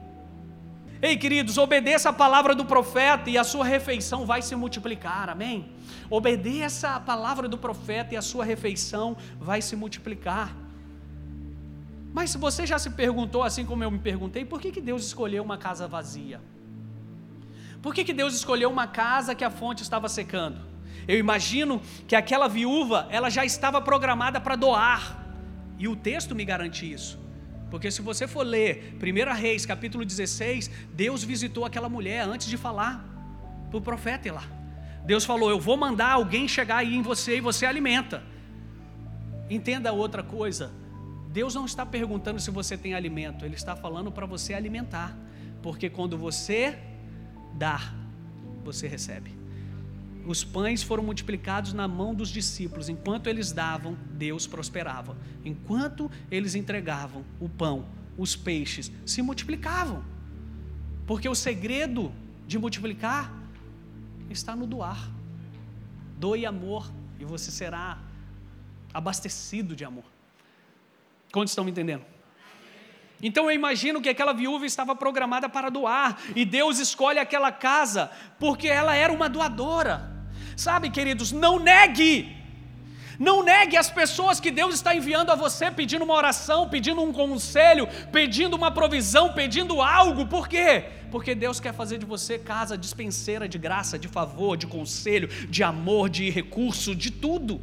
Ei, queridos, obedeça a palavra do profeta e a sua refeição vai se multiplicar, amém? Obedeça a palavra do profeta e a sua refeição vai se multiplicar. Mas se você já se perguntou, assim como eu me perguntei, por que, que Deus escolheu uma casa vazia? Por que, que Deus escolheu uma casa que a fonte estava secando? Eu imagino que aquela viúva, ela já estava programada para doar. E o texto me garante isso. Porque se você for ler 1 Reis, capítulo 16, Deus visitou aquela mulher antes de falar para o profeta ir lá. Deus falou: Eu vou mandar alguém chegar aí em você e você alimenta. Entenda outra coisa. Deus não está perguntando se você tem alimento, Ele está falando para você alimentar. Porque quando você dá, você recebe os pães foram multiplicados na mão dos discípulos. Enquanto eles davam, Deus prosperava. Enquanto eles entregavam o pão, os peixes se multiplicavam. Porque o segredo de multiplicar está no doar. Doe amor e você será abastecido de amor. Quantos estão me entendendo? Então eu imagino que aquela viúva estava programada para doar, e Deus escolhe aquela casa porque ela era uma doadora. Sabe, queridos, não negue. Não negue as pessoas que Deus está enviando a você pedindo uma oração, pedindo um conselho, pedindo uma provisão, pedindo algo. Por quê? Porque Deus quer fazer de você casa dispenseira de graça, de favor, de conselho, de amor, de recurso, de tudo.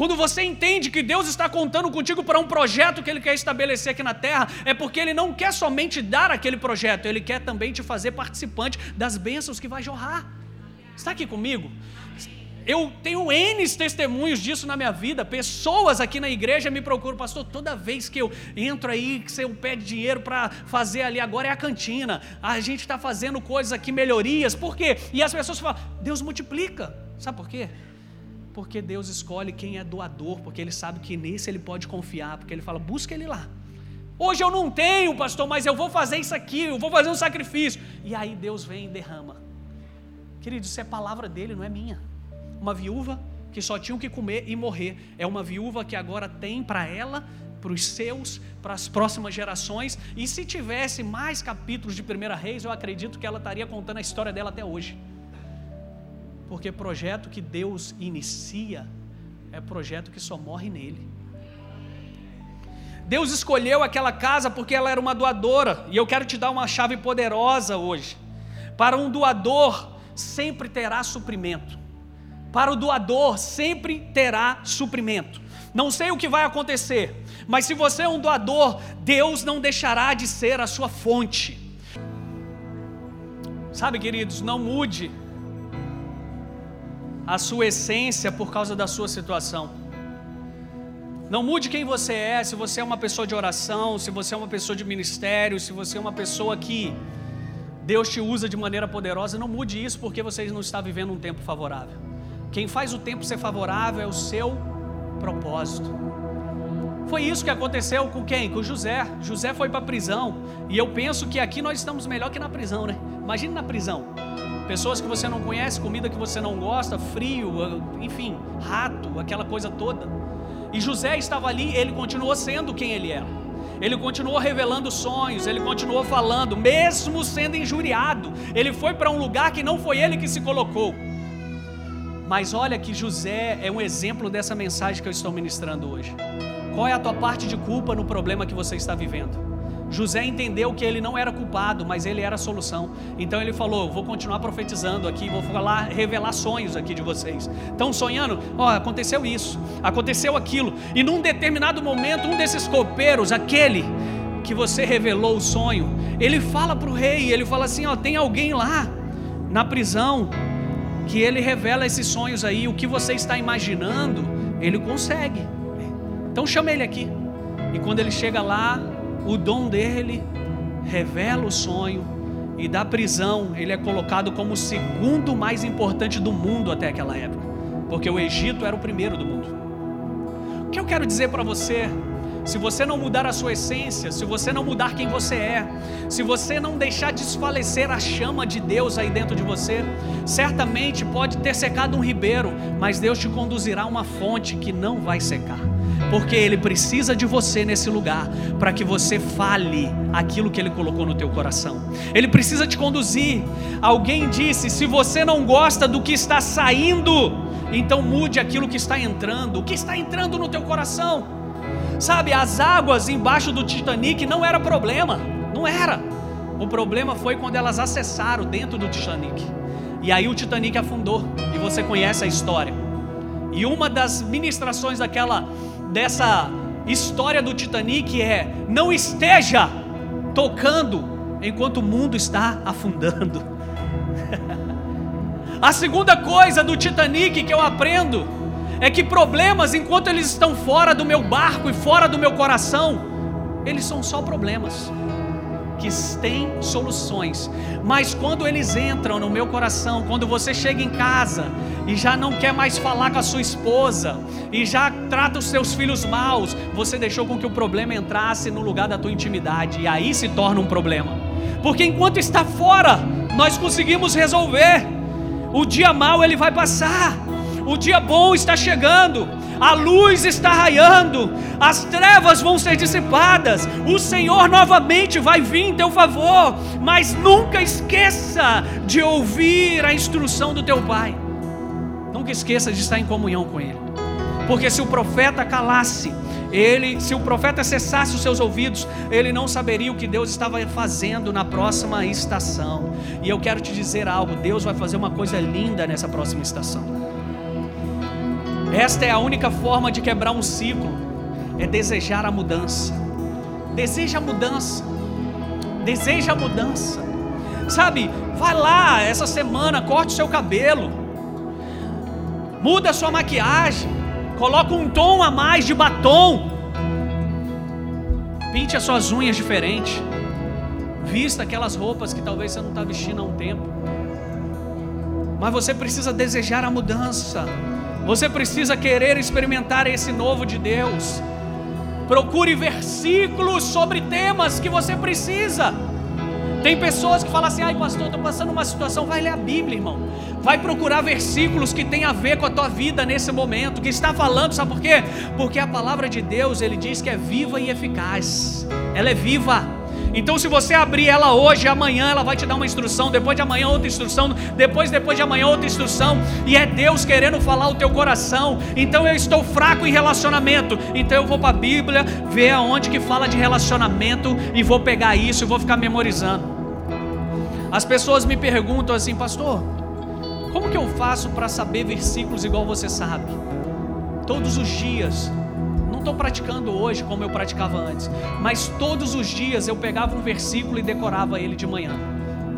Quando você entende que Deus está contando contigo para um projeto que Ele quer estabelecer aqui na terra, é porque Ele não quer somente dar aquele projeto, Ele quer também te fazer participante das bênçãos que vai jorrar. Está aqui comigo? Eu tenho N testemunhos disso na minha vida. Pessoas aqui na igreja me procuram, pastor. Toda vez que eu entro aí, que você pede dinheiro para fazer ali, agora é a cantina. A gente está fazendo coisas aqui, melhorias. Por quê? E as pessoas falam, Deus multiplica. Sabe por quê? Porque Deus escolhe quem é doador, porque Ele sabe que nesse Ele pode confiar, porque Ele fala, busca Ele lá. Hoje eu não tenho, pastor, mas eu vou fazer isso aqui, eu vou fazer um sacrifício. E aí Deus vem e derrama. Querido, isso é palavra dele, não é minha uma viúva que só tinha que comer e morrer. É uma viúva que agora tem para ela, para os seus, para as próximas gerações. E se tivesse mais capítulos de Primeira Reis, eu acredito que ela estaria contando a história dela até hoje. Porque projeto que Deus inicia é projeto que só morre nele. Deus escolheu aquela casa porque ela era uma doadora, e eu quero te dar uma chave poderosa hoje. Para um doador, sempre terá suprimento. Para o doador sempre terá suprimento. Não sei o que vai acontecer, mas se você é um doador, Deus não deixará de ser a sua fonte. Sabe, queridos, não mude a sua essência por causa da sua situação. Não mude quem você é, se você é uma pessoa de oração, se você é uma pessoa de ministério, se você é uma pessoa que Deus te usa de maneira poderosa, não mude isso porque você não está vivendo um tempo favorável. Quem faz o tempo ser favorável é o seu propósito. Foi isso que aconteceu com quem? Com José. José foi para a prisão. E eu penso que aqui nós estamos melhor que na prisão, né? Imagine na prisão. Pessoas que você não conhece, comida que você não gosta, frio, enfim, rato, aquela coisa toda. E José estava ali, ele continuou sendo quem ele era. Ele continuou revelando sonhos, ele continuou falando, mesmo sendo injuriado. Ele foi para um lugar que não foi ele que se colocou. Mas olha que José é um exemplo dessa mensagem que eu estou ministrando hoje. Qual é a tua parte de culpa no problema que você está vivendo? José entendeu que ele não era culpado, mas ele era a solução. Então ele falou: Vou continuar profetizando aqui, vou falar, revelar sonhos aqui de vocês. Estão sonhando? Ó, oh, aconteceu isso, aconteceu aquilo. E num determinado momento, um desses copeiros, aquele que você revelou o sonho, ele fala para o rei: Ele fala assim: Ó, tem alguém lá na prisão que ele revela esses sonhos aí. O que você está imaginando, ele consegue. Então chama ele aqui. E quando ele chega lá, o dom dele revela o sonho e da prisão ele é colocado como o segundo mais importante do mundo até aquela época, porque o Egito era o primeiro do mundo. O que eu quero dizer para você se você não mudar a sua essência, se você não mudar quem você é, se você não deixar desfalecer a chama de Deus aí dentro de você, certamente pode ter secado um ribeiro, mas Deus te conduzirá a uma fonte que não vai secar. Porque Ele precisa de você nesse lugar para que você fale aquilo que Ele colocou no teu coração. Ele precisa te conduzir. Alguém disse: se você não gosta do que está saindo, então mude aquilo que está entrando. O que está entrando no teu coração? Sabe, as águas embaixo do Titanic não era problema, não era. O problema foi quando elas acessaram dentro do Titanic. E aí o Titanic afundou, e você conhece a história. E uma das ministrações daquela dessa história do Titanic é: não esteja tocando enquanto o mundo está afundando. a segunda coisa do Titanic que eu aprendo é que problemas, enquanto eles estão fora do meu barco e fora do meu coração, eles são só problemas que têm soluções, mas quando eles entram no meu coração, quando você chega em casa e já não quer mais falar com a sua esposa e já trata os seus filhos maus, você deixou com que o problema entrasse no lugar da tua intimidade e aí se torna um problema. Porque enquanto está fora, nós conseguimos resolver. O dia mau ele vai passar o dia bom está chegando, a luz está raiando, as trevas vão ser dissipadas, o Senhor novamente vai vir em teu favor, mas nunca esqueça de ouvir a instrução do teu Pai, nunca esqueça de estar em comunhão com Ele, porque se o profeta calasse, ele, se o profeta cessasse os seus ouvidos, ele não saberia o que Deus estava fazendo na próxima estação. E eu quero te dizer algo: Deus vai fazer uma coisa linda nessa próxima estação. Esta é a única forma de quebrar um ciclo, é desejar a mudança. Deseja a mudança. Deseja a mudança. Sabe, vai lá essa semana, corte seu cabelo. Muda sua maquiagem. Coloca um tom a mais de batom. Pinte as suas unhas diferente. Vista aquelas roupas que talvez você não está vestindo há um tempo. Mas você precisa desejar a mudança. Você precisa querer experimentar esse novo de Deus. Procure versículos sobre temas que você precisa. Tem pessoas que falam assim: ai, pastor, estou passando uma situação. Vai ler a Bíblia, irmão. Vai procurar versículos que tem a ver com a tua vida nesse momento. Que está falando, sabe por quê? Porque a palavra de Deus, ele diz que é viva e eficaz. Ela é viva. Então, se você abrir ela hoje, amanhã ela vai te dar uma instrução, depois de amanhã outra instrução, depois depois de amanhã outra instrução, e é Deus querendo falar o teu coração. Então, eu estou fraco em relacionamento, então eu vou para a Bíblia ver aonde que fala de relacionamento e vou pegar isso e vou ficar memorizando. As pessoas me perguntam assim, pastor, como que eu faço para saber versículos igual você sabe? Todos os dias estou praticando hoje como eu praticava antes, mas todos os dias eu pegava um versículo e decorava ele de manhã.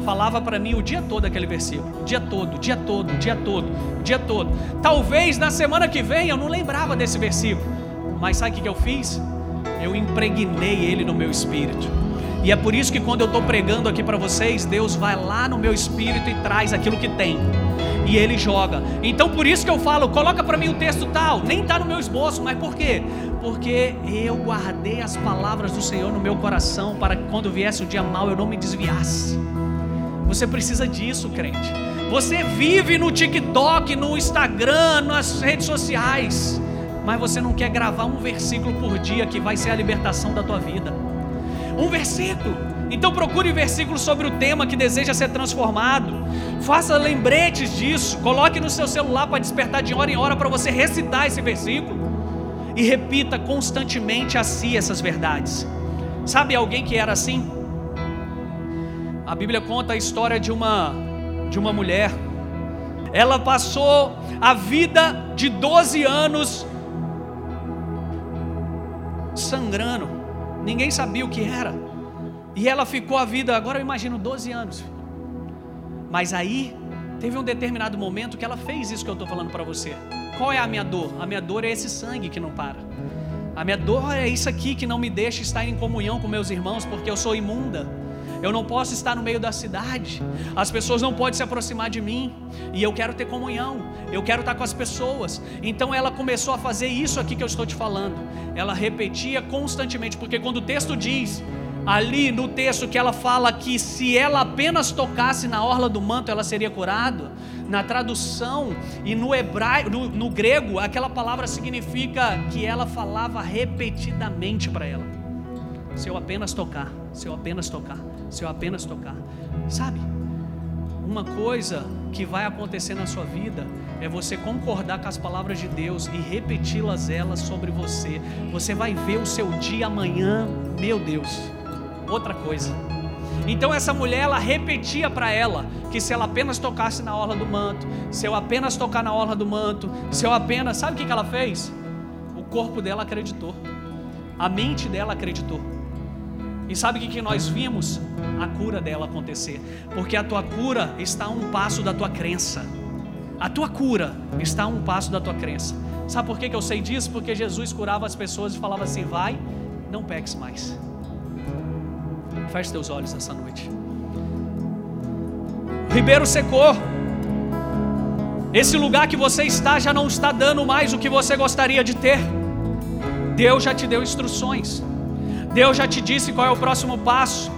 Falava para mim o dia todo aquele versículo, o dia todo, o dia todo, o dia todo, o dia todo. Talvez na semana que vem eu não lembrava desse versículo, mas sabe o que eu fiz? Eu impregnei ele no meu espírito. E é por isso que quando eu estou pregando aqui para vocês, Deus vai lá no meu espírito e traz aquilo que tem e ele joga. Então por isso que eu falo, coloca para mim o texto tal, nem está no meu esboço, mas por quê? Porque eu guardei as palavras do Senhor no meu coração para que quando viesse o dia mal eu não me desviasse. Você precisa disso, crente. Você vive no TikTok, no Instagram, nas redes sociais, mas você não quer gravar um versículo por dia que vai ser a libertação da tua vida. Um versículo. Então procure versículos sobre o tema que deseja ser transformado. Faça lembretes disso. Coloque no seu celular para despertar de hora em hora para você recitar esse versículo. E repita constantemente a si essas verdades. Sabe alguém que era assim? A Bíblia conta a história de uma de uma mulher. Ela passou a vida de 12 anos sangrando. Ninguém sabia o que era. E ela ficou a vida, agora eu imagino 12 anos. Mas aí teve um determinado momento que ela fez isso que eu estou falando para você. Qual é a minha dor? A minha dor é esse sangue que não para. A minha dor é isso aqui que não me deixa estar em comunhão com meus irmãos, porque eu sou imunda. Eu não posso estar no meio da cidade. As pessoas não podem se aproximar de mim. E eu quero ter comunhão. Eu quero estar com as pessoas. Então ela começou a fazer isso aqui que eu estou te falando. Ela repetia constantemente, porque quando o texto diz ali no texto que ela fala que se ela apenas tocasse na orla do manto ela seria curada. Na tradução e no hebraico, no, no grego, aquela palavra significa que ela falava repetidamente para ela. Se eu apenas tocar, se eu apenas tocar, se eu apenas tocar. Sabe? Uma coisa que vai acontecer na sua vida é você concordar com as palavras de Deus e repeti-las elas sobre você. Você vai ver o seu dia amanhã, meu Deus. Outra coisa. Então essa mulher ela repetia para ela que se ela apenas tocasse na orla do manto, se eu apenas tocar na orla do manto, se eu apenas, sabe o que ela fez? O corpo dela acreditou. A mente dela acreditou. E sabe o que nós vimos? A cura dela acontecer. Porque a tua cura está a um passo da tua crença. A tua cura está a um passo da tua crença. Sabe por que eu sei disso? Porque Jesus curava as pessoas e falava assim: vai, não peques mais. Feche teus olhos essa noite. Ribeiro secou. Esse lugar que você está já não está dando mais o que você gostaria de ter. Deus já te deu instruções. Deus já te disse qual é o próximo passo.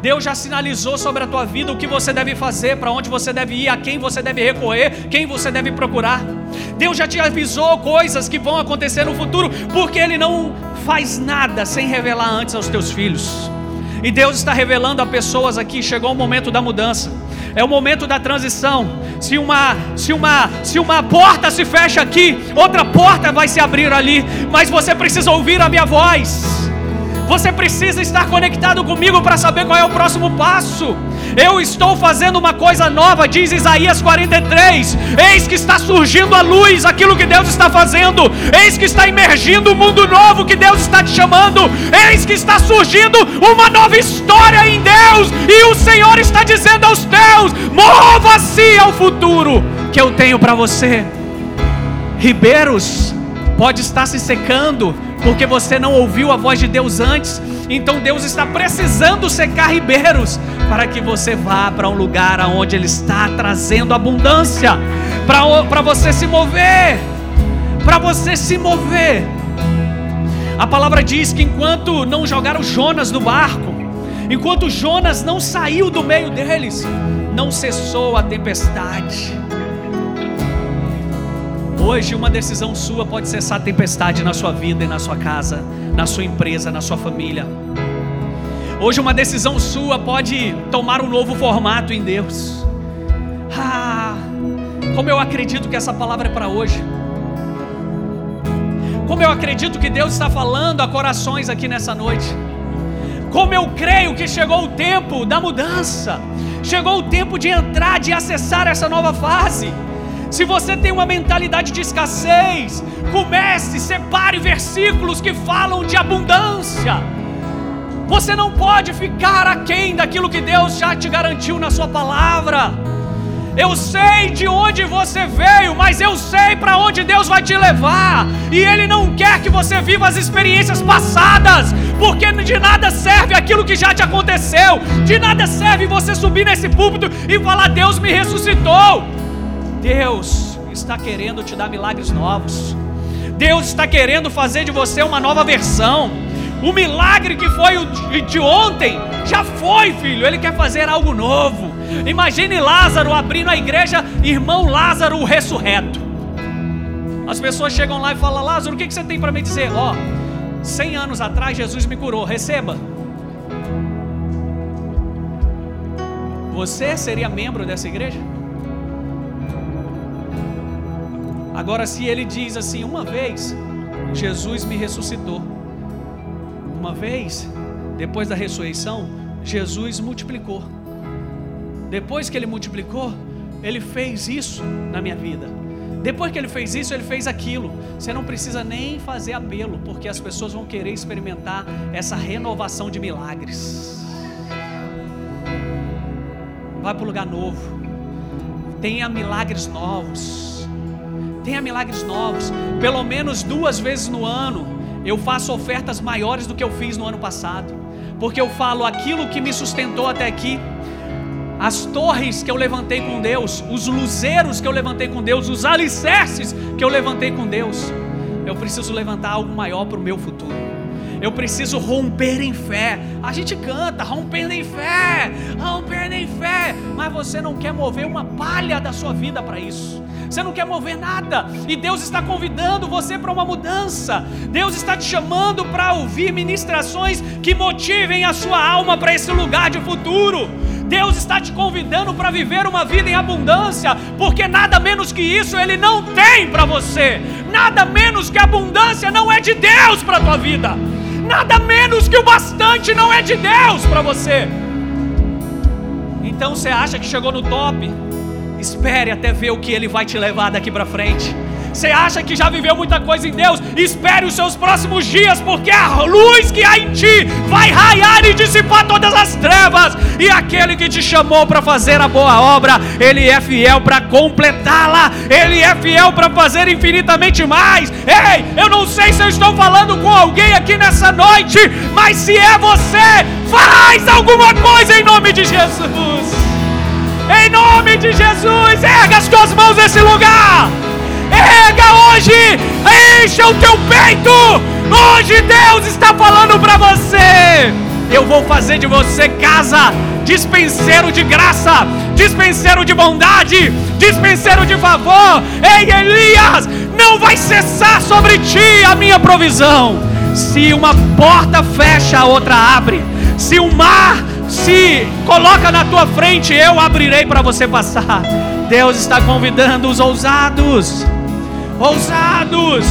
Deus já sinalizou sobre a tua vida o que você deve fazer, para onde você deve ir, a quem você deve recorrer, quem você deve procurar. Deus já te avisou coisas que vão acontecer no futuro, porque Ele não faz nada sem revelar antes aos teus filhos. E Deus está revelando a pessoas aqui, chegou o momento da mudança. É o momento da transição. Se uma, se uma, se uma porta se fecha aqui, outra porta vai se abrir ali, mas você precisa ouvir a minha voz. Você precisa estar conectado comigo para saber qual é o próximo passo. Eu estou fazendo uma coisa nova, diz Isaías 43. Eis que está surgindo a luz, aquilo que Deus está fazendo. Eis que está emergindo um mundo novo que Deus está te chamando. Eis que está surgindo uma nova história em Deus. E o Senhor está dizendo aos teus: mova-se ao futuro que eu tenho para você. Ribeiros pode estar se secando, porque você não ouviu a voz de Deus antes. Então Deus está precisando secar ribeiros para que você vá para um lugar aonde Ele está trazendo abundância, para você se mover, para você se mover. A palavra diz que enquanto não jogaram Jonas no barco, enquanto Jonas não saiu do meio deles, não cessou a tempestade. Hoje, uma decisão sua pode cessar a tempestade na sua vida e na sua casa, na sua empresa, na sua família. Hoje, uma decisão sua pode tomar um novo formato em Deus. Ah, como eu acredito que essa palavra é para hoje. Como eu acredito que Deus está falando a corações aqui nessa noite. Como eu creio que chegou o tempo da mudança. Chegou o tempo de entrar, de acessar essa nova fase. Se você tem uma mentalidade de escassez, comece, separe versículos que falam de abundância. Você não pode ficar aquém daquilo que Deus já te garantiu na Sua palavra. Eu sei de onde você veio, mas eu sei para onde Deus vai te levar. E Ele não quer que você viva as experiências passadas, porque de nada serve aquilo que já te aconteceu. De nada serve você subir nesse púlpito e falar: Deus me ressuscitou. Deus está querendo te dar milagres novos. Deus está querendo fazer de você uma nova versão. O milagre que foi de ontem já foi, filho. Ele quer fazer algo novo. Imagine Lázaro abrindo a igreja, irmão Lázaro o ressurreto. As pessoas chegam lá e falam: Lázaro, o que você tem para me dizer? Ó, oh, 100 anos atrás Jesus me curou, receba. Você seria membro dessa igreja? Agora, se ele diz assim, uma vez Jesus me ressuscitou, uma vez, depois da ressurreição, Jesus multiplicou. Depois que ele multiplicou, ele fez isso na minha vida. Depois que ele fez isso, ele fez aquilo. Você não precisa nem fazer apelo, porque as pessoas vão querer experimentar essa renovação de milagres. Vai para o lugar novo. Tenha milagres novos. Tenha milagres novos. Pelo menos duas vezes no ano eu faço ofertas maiores do que eu fiz no ano passado. Porque eu falo aquilo que me sustentou até aqui as torres que eu levantei com Deus, os luzeiros que eu levantei com Deus, os alicerces que eu levantei com Deus, eu preciso levantar algo maior para o meu futuro. Eu preciso romper em fé. A gente canta, rompendo em fé, rompendo em fé, mas você não quer mover uma palha da sua vida para isso. Você não quer mover nada, e Deus está convidando você para uma mudança. Deus está te chamando para ouvir ministrações que motivem a sua alma para esse lugar de futuro. Deus está te convidando para viver uma vida em abundância, porque nada menos que isso Ele não tem para você, nada menos que abundância não é de Deus para a tua vida, nada menos que o bastante não é de Deus para você. Então você acha que chegou no top? Espere até ver o que Ele vai te levar daqui para frente. Você acha que já viveu muita coisa em Deus? Espere os seus próximos dias, porque a luz que há em ti vai raiar e dissipar todas as trevas. E aquele que te chamou para fazer a boa obra, ele é fiel para completá-la. Ele é fiel para fazer infinitamente mais. Ei, eu não sei se eu estou falando com alguém aqui nessa noite, mas se é você, faz alguma coisa em nome de Jesus. Em nome de Jesus, erga as tuas mãos nesse lugar. Erga hoje, encha o teu peito. Hoje Deus está falando para você. Eu vou fazer de você casa, dispenseiro de graça, dispenseiro de bondade, dispenseiro de favor. Ei, Elias, não vai cessar sobre ti a minha provisão. Se uma porta fecha, a outra abre. Se o mar se coloca na tua frente, eu abrirei para você passar. Deus está convidando os ousados ousados.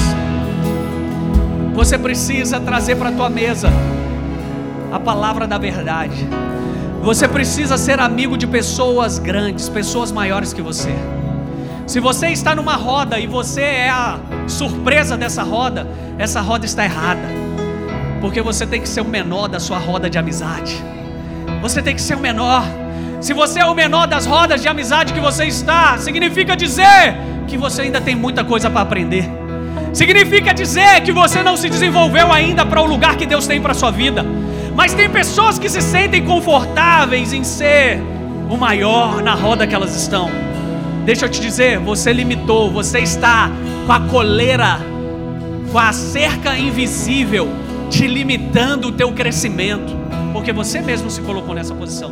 Você precisa trazer para a tua mesa a palavra da verdade. Você precisa ser amigo de pessoas grandes, pessoas maiores que você. Se você está numa roda e você é a surpresa dessa roda, essa roda está errada. Porque você tem que ser o menor da sua roda de amizade. Você tem que ser o menor. Se você é o menor das rodas de amizade que você está, significa dizer que você ainda tem muita coisa para aprender. Significa dizer que você não se desenvolveu ainda para o lugar que Deus tem para sua vida. Mas tem pessoas que se sentem confortáveis em ser o maior na roda que elas estão. Deixa eu te dizer, você limitou, você está com a coleira, com a cerca invisível, te limitando o teu crescimento, porque você mesmo se colocou nessa posição.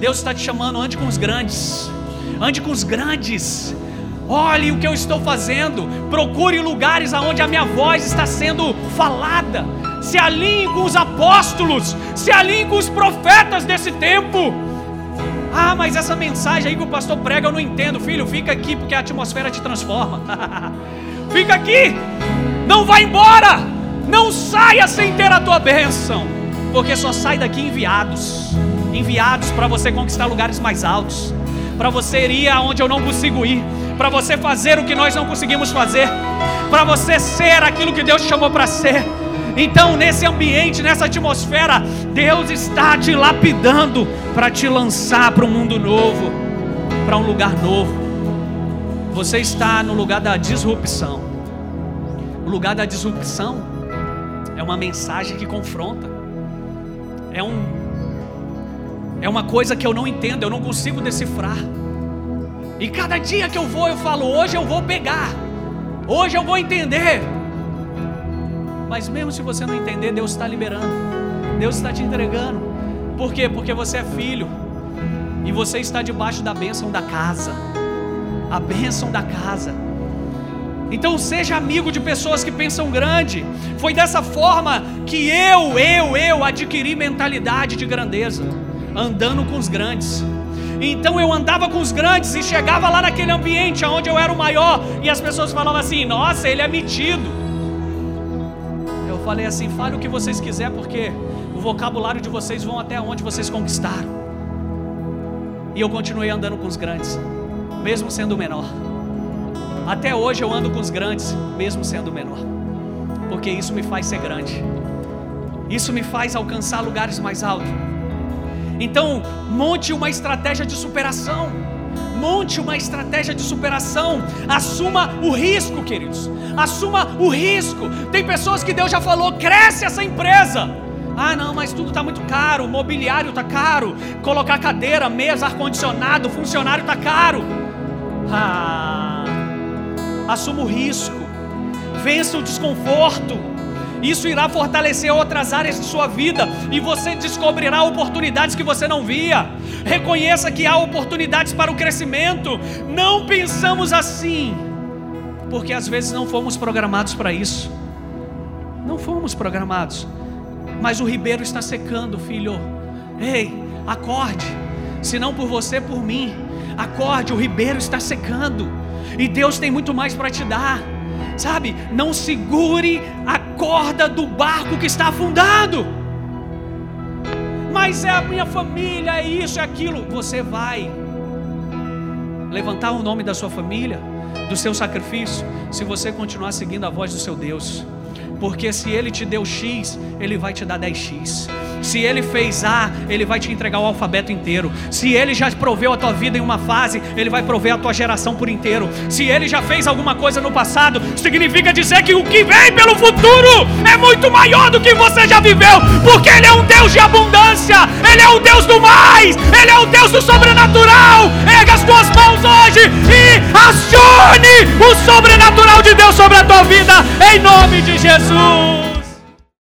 Deus está te chamando, ande com os grandes, ande com os grandes. Olhe o que eu estou fazendo. Procure lugares aonde a minha voz está sendo falada. Se alinhe com os apóstolos. Se alinhe com os profetas desse tempo. Ah, mas essa mensagem aí que o pastor prega eu não entendo. Filho, fica aqui porque a atmosfera te transforma. fica aqui. Não vá embora. Não saia sem ter a tua bênção. Porque só sai daqui enviados enviados para você conquistar lugares mais altos, para você ir aonde eu não consigo ir para você fazer o que nós não conseguimos fazer, para você ser aquilo que Deus te chamou para ser. Então, nesse ambiente, nessa atmosfera, Deus está te lapidando para te lançar para um mundo novo, para um lugar novo. Você está no lugar da disrupção. O lugar da disrupção é uma mensagem que confronta. É um é uma coisa que eu não entendo, eu não consigo decifrar. E cada dia que eu vou, eu falo: hoje eu vou pegar, hoje eu vou entender. Mas mesmo se você não entender, Deus está liberando, Deus está te entregando. Por quê? Porque você é filho e você está debaixo da bênção da casa a bênção da casa. Então seja amigo de pessoas que pensam grande. Foi dessa forma que eu, eu, eu adquiri mentalidade de grandeza, andando com os grandes. Então eu andava com os grandes e chegava lá naquele ambiente onde eu era o maior e as pessoas falavam assim: Nossa, ele é metido. Eu falei assim: Fale o que vocês quiserem, porque o vocabulário de vocês vão até onde vocês conquistaram. E eu continuei andando com os grandes, mesmo sendo o menor. Até hoje eu ando com os grandes, mesmo sendo menor, porque isso me faz ser grande, isso me faz alcançar lugares mais altos. Então, monte uma estratégia de superação. Monte uma estratégia de superação. Assuma o risco, queridos. Assuma o risco. Tem pessoas que Deus já falou: cresce essa empresa. Ah, não, mas tudo está muito caro. O mobiliário está caro. Colocar cadeira, mesa, ar-condicionado, funcionário está caro. Ah, assuma o risco. Vença o desconforto. Isso irá fortalecer outras áreas de sua vida e você descobrirá oportunidades que você não via. Reconheça que há oportunidades para o crescimento. Não pensamos assim, porque às vezes não fomos programados para isso. Não fomos programados. Mas o ribeiro está secando, filho. Ei, acorde. Se não por você, por mim. Acorde, o ribeiro está secando. E Deus tem muito mais para te dar. Sabe? Não segure a corda do barco que está afundado. Mas é a minha família, é isso, é aquilo. Você vai levantar o nome da sua família, do seu sacrifício, se você continuar seguindo a voz do seu Deus. Porque se ele te deu X, ele vai te dar 10X. Se ele fez A, ele vai te entregar o alfabeto inteiro. Se ele já proveu a tua vida em uma fase, ele vai prover a tua geração por inteiro. Se ele já fez alguma coisa no passado, significa dizer que o que vem pelo futuro é muito maior do que você já viveu, porque ele é um Deus de abundância, ele é o Deus do mais, ele é o Deus do sobrenatural. Erga as tuas mãos hoje e acione o sobrenatural de Deus sobre a tua vida em nome de Jesus.